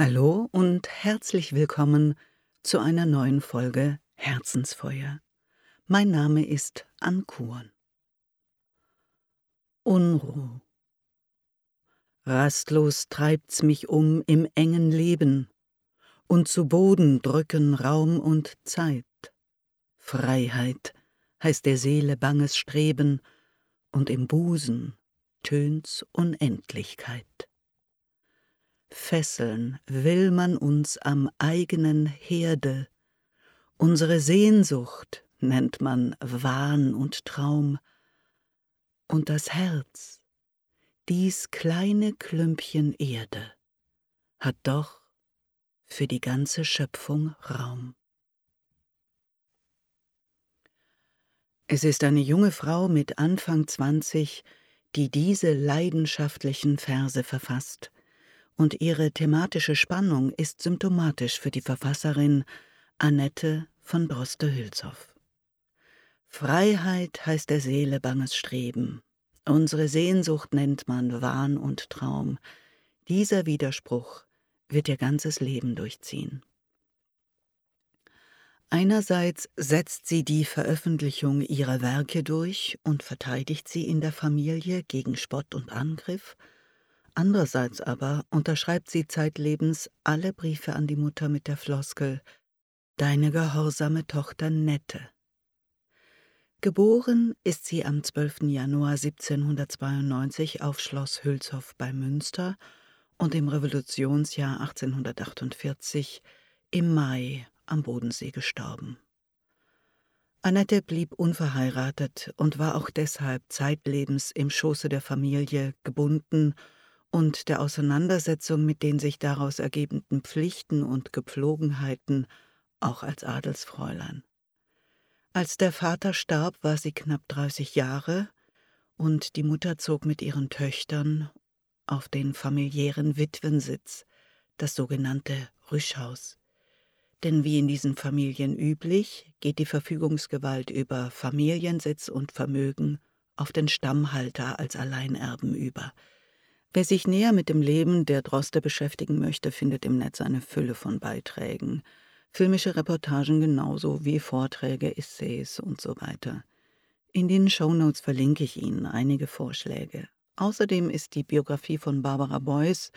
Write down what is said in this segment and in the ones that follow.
Hallo und herzlich willkommen zu einer neuen Folge Herzensfeuer. Mein Name ist Ankuren. Unruh. Rastlos treibt's mich um im engen Leben, und zu Boden drücken Raum und Zeit. Freiheit heißt der Seele banges Streben, und im Busen tönt's Unendlichkeit. Fesseln will man uns am eigenen Herde. Unsere Sehnsucht nennt man Wahn und Traum. Und das Herz, dies kleine Klümpchen Erde, hat doch für die ganze Schöpfung Raum. Es ist eine junge Frau mit Anfang 20, die diese leidenschaftlichen Verse verfasst und ihre thematische Spannung ist symptomatisch für die Verfasserin Annette von Droste-Hülshoff. Freiheit heißt der Seele banges Streben. Unsere Sehnsucht nennt man Wahn und Traum. Dieser Widerspruch wird ihr ganzes Leben durchziehen. Einerseits setzt sie die Veröffentlichung ihrer Werke durch und verteidigt sie in der Familie gegen Spott und Angriff, Andererseits aber unterschreibt sie zeitlebens alle Briefe an die Mutter mit der Floskel Deine gehorsame Tochter Nette. Geboren ist sie am 12. Januar 1792 auf Schloss Hülshoff bei Münster und im Revolutionsjahr 1848 im Mai am Bodensee gestorben. Annette blieb unverheiratet und war auch deshalb zeitlebens im Schoße der Familie gebunden und der Auseinandersetzung mit den sich daraus ergebenden Pflichten und Gepflogenheiten auch als Adelsfräulein. Als der Vater starb, war sie knapp 30 Jahre und die Mutter zog mit ihren Töchtern auf den familiären Witwensitz, das sogenannte Rüschhaus. Denn wie in diesen Familien üblich, geht die Verfügungsgewalt über Familiensitz und Vermögen auf den Stammhalter als Alleinerben über – Wer sich näher mit dem Leben der Droste beschäftigen möchte, findet im Netz eine Fülle von Beiträgen. Filmische Reportagen genauso wie Vorträge, Essays und so weiter. In den Shownotes verlinke ich Ihnen einige Vorschläge. Außerdem ist die Biografie von Barbara Beuys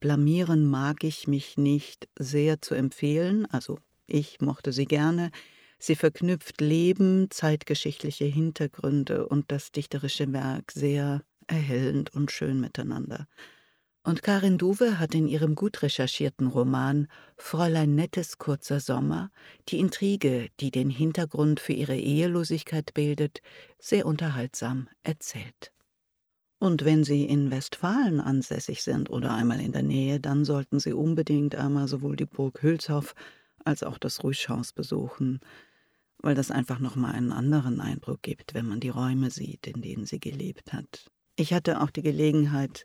Blamieren mag ich mich nicht sehr zu empfehlen, also ich mochte sie gerne. Sie verknüpft Leben, zeitgeschichtliche Hintergründe und das dichterische Werk sehr erhellend und schön miteinander. Und Karin Duwe hat in ihrem gut recherchierten Roman Fräulein Nettes kurzer Sommer die Intrige, die den Hintergrund für ihre Ehelosigkeit bildet, sehr unterhaltsam erzählt. Und wenn Sie in Westfalen ansässig sind oder einmal in der Nähe, dann sollten Sie unbedingt einmal sowohl die Burg Hülshoff als auch das Rüschhaus besuchen, weil das einfach nochmal einen anderen Eindruck gibt, wenn man die Räume sieht, in denen sie gelebt hat. Ich hatte auch die Gelegenheit,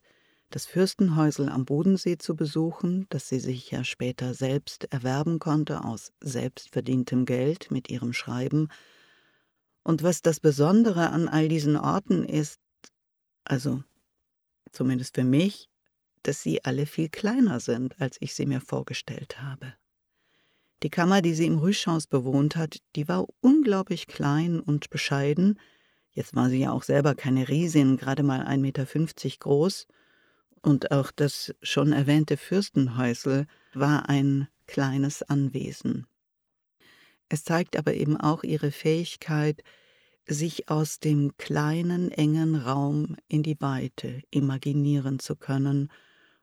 das Fürstenhäusel am Bodensee zu besuchen, das sie sich ja später selbst erwerben konnte aus selbstverdientem Geld mit ihrem Schreiben. Und was das Besondere an all diesen Orten ist, also zumindest für mich, dass sie alle viel kleiner sind, als ich sie mir vorgestellt habe. Die Kammer, die sie im Rüschhaus bewohnt hat, die war unglaublich klein und bescheiden, Jetzt war sie ja auch selber keine Riesin, gerade mal 1,50 Meter groß. Und auch das schon erwähnte Fürstenhäusel war ein kleines Anwesen. Es zeigt aber eben auch ihre Fähigkeit, sich aus dem kleinen, engen Raum in die Weite imaginieren zu können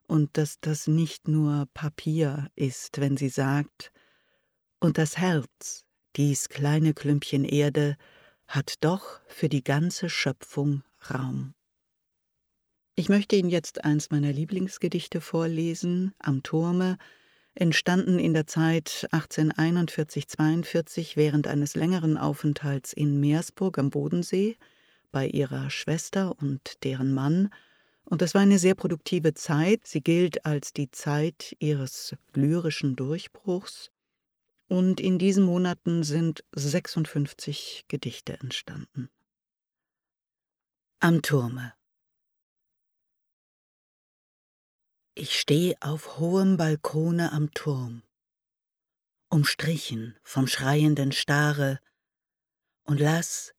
und dass das nicht nur Papier ist, wenn sie sagt, und das Herz, dies kleine Klümpchen Erde, hat doch für die ganze Schöpfung Raum. Ich möchte Ihnen jetzt eins meiner Lieblingsgedichte vorlesen, Am Turme, entstanden in der Zeit 1841-42 während eines längeren Aufenthalts in Meersburg am Bodensee bei ihrer Schwester und deren Mann, und das war eine sehr produktive Zeit. Sie gilt als die Zeit ihres lyrischen Durchbruchs. Und in diesen Monaten sind 56 Gedichte entstanden. Am Turme Ich steh auf hohem Balkone am Turm, umstrichen vom schreienden Stare, und lass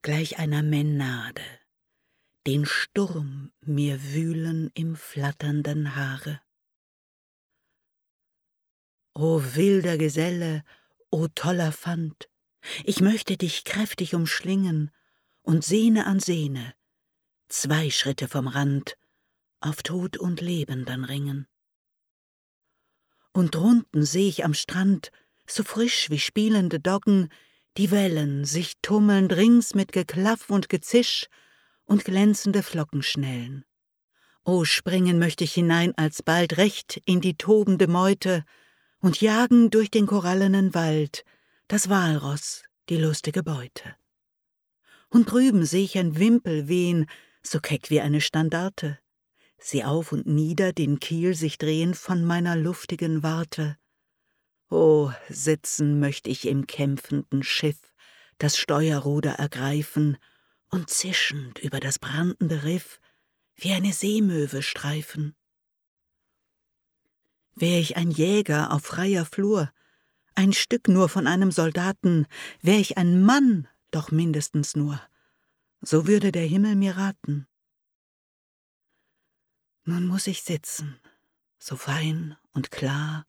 gleich einer Menade den Sturm mir wühlen im flatternden Haare. O wilder Geselle, o toller Fand, ich möchte dich kräftig umschlingen und Sehne an Sehne, zwei Schritte vom Rand, auf Tod und Leben dann ringen. Und drunten seh ich am Strand, so frisch wie spielende Doggen, die Wellen sich tummelnd rings mit Geklaff und Gezisch und glänzende Flocken schnellen. O springen möchte ich hinein alsbald recht in die tobende Meute und jagen durch den korallenen Wald das Walross, die lustige Beute. Und drüben seh ich ein Wimpel wehen, so keck wie eine Standarte, sie auf und nieder den Kiel sich drehen von meiner luftigen Warte. O, sitzen möcht ich im kämpfenden Schiff, das Steuerruder ergreifen und zischend über das brandende Riff wie eine Seemöwe streifen. Wär ich ein Jäger auf freier Flur, ein Stück nur von einem Soldaten, wär ich ein Mann, doch mindestens nur, so würde der Himmel mir raten. Nun muss ich sitzen, so fein und klar,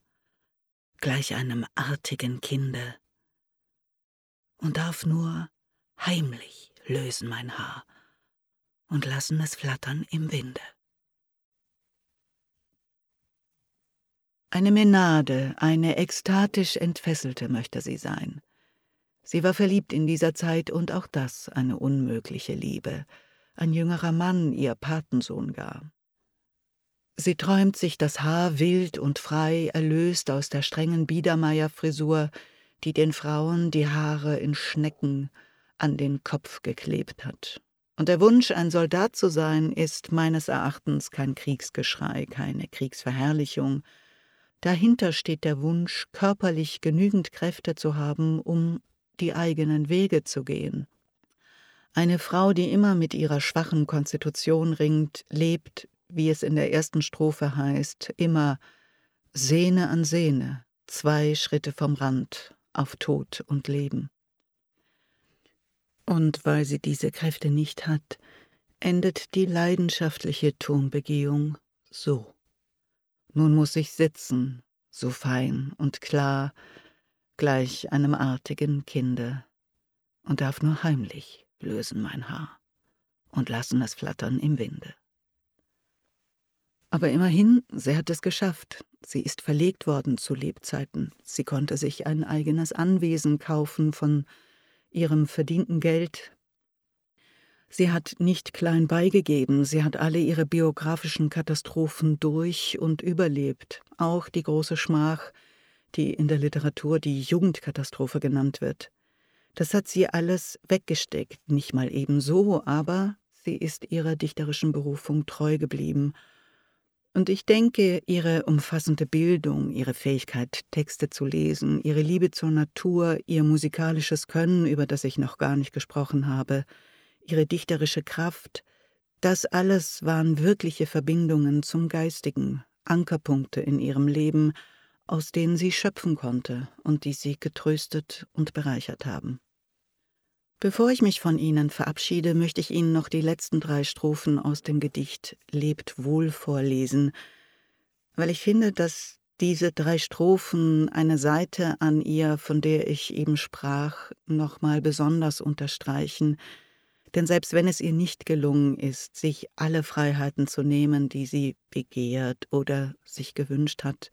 gleich einem artigen Kinde, und darf nur heimlich lösen mein Haar und lassen es flattern im Winde. Eine Menade, eine ekstatisch entfesselte möchte sie sein. Sie war verliebt in dieser Zeit und auch das eine unmögliche Liebe, ein jüngerer Mann, ihr Patensohn gar. Sie träumt sich das Haar wild und frei, erlöst aus der strengen Biedermeierfrisur, die den Frauen die Haare in Schnecken an den Kopf geklebt hat. Und der Wunsch, ein Soldat zu sein, ist meines Erachtens kein Kriegsgeschrei, keine Kriegsverherrlichung. Dahinter steht der Wunsch, körperlich genügend Kräfte zu haben, um die eigenen Wege zu gehen. Eine Frau, die immer mit ihrer schwachen Konstitution ringt, lebt wie es in der ersten Strophe heißt, immer Sehne an Sehne, zwei Schritte vom Rand, auf Tod und Leben. Und weil sie diese Kräfte nicht hat, endet die leidenschaftliche Turmbegehung so. Nun muss ich sitzen, so fein und klar, gleich einem artigen Kinde, und darf nur heimlich lösen mein Haar und lassen es flattern im Winde. Aber immerhin, sie hat es geschafft. Sie ist verlegt worden zu Lebzeiten. Sie konnte sich ein eigenes Anwesen kaufen von ihrem verdienten Geld. Sie hat nicht klein beigegeben, sie hat alle ihre biografischen Katastrophen durch und überlebt, auch die große Schmach, die in der Literatur die Jugendkatastrophe genannt wird. Das hat sie alles weggesteckt, nicht mal ebenso, aber sie ist ihrer dichterischen Berufung treu geblieben und ich denke, ihre umfassende Bildung, ihre Fähigkeit, Texte zu lesen, ihre Liebe zur Natur, ihr musikalisches Können, über das ich noch gar nicht gesprochen habe, ihre dichterische Kraft, das alles waren wirkliche Verbindungen zum Geistigen, Ankerpunkte in ihrem Leben, aus denen sie schöpfen konnte und die sie getröstet und bereichert haben. Bevor ich mich von Ihnen verabschiede, möchte ich Ihnen noch die letzten drei Strophen aus dem Gedicht Lebt wohl vorlesen, weil ich finde, dass diese drei Strophen eine Seite an ihr, von der ich eben sprach, nochmal besonders unterstreichen, denn selbst wenn es ihr nicht gelungen ist, sich alle Freiheiten zu nehmen, die sie begehrt oder sich gewünscht hat,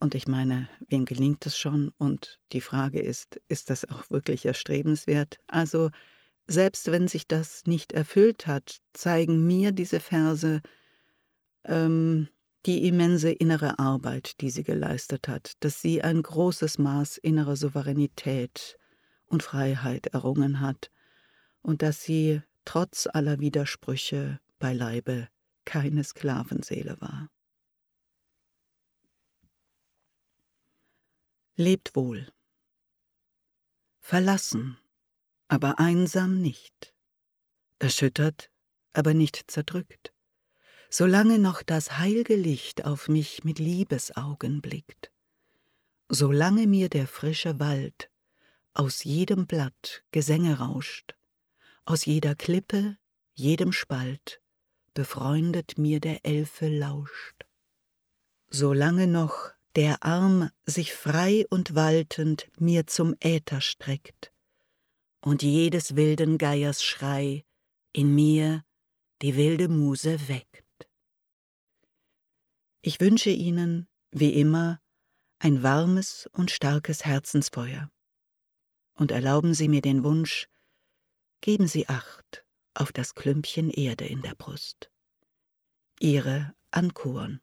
und ich meine, wem gelingt es schon? Und die Frage ist, ist das auch wirklich erstrebenswert? Also, selbst wenn sich das nicht erfüllt hat, zeigen mir diese Verse ähm, die immense innere Arbeit, die sie geleistet hat, dass sie ein großes Maß innerer Souveränität und Freiheit errungen hat und dass sie trotz aller Widersprüche beileibe keine Sklavenseele war. Lebt wohl. Verlassen, aber einsam nicht. Erschüttert, aber nicht zerdrückt. solange noch das heilge Licht auf mich mit Liebesaugen blickt, solange mir der frische Wald aus jedem Blatt Gesänge rauscht, aus jeder Klippe, jedem Spalt, befreundet mir der Elfe lauscht. Solange noch der Arm sich frei und waltend mir zum Äther streckt, und jedes wilden Geiers Schrei in mir die wilde Muse weckt. Ich wünsche Ihnen, wie immer, ein warmes und starkes Herzensfeuer. Und erlauben Sie mir den Wunsch, geben Sie Acht auf das Klümpchen Erde in der Brust. Ihre Ankuren.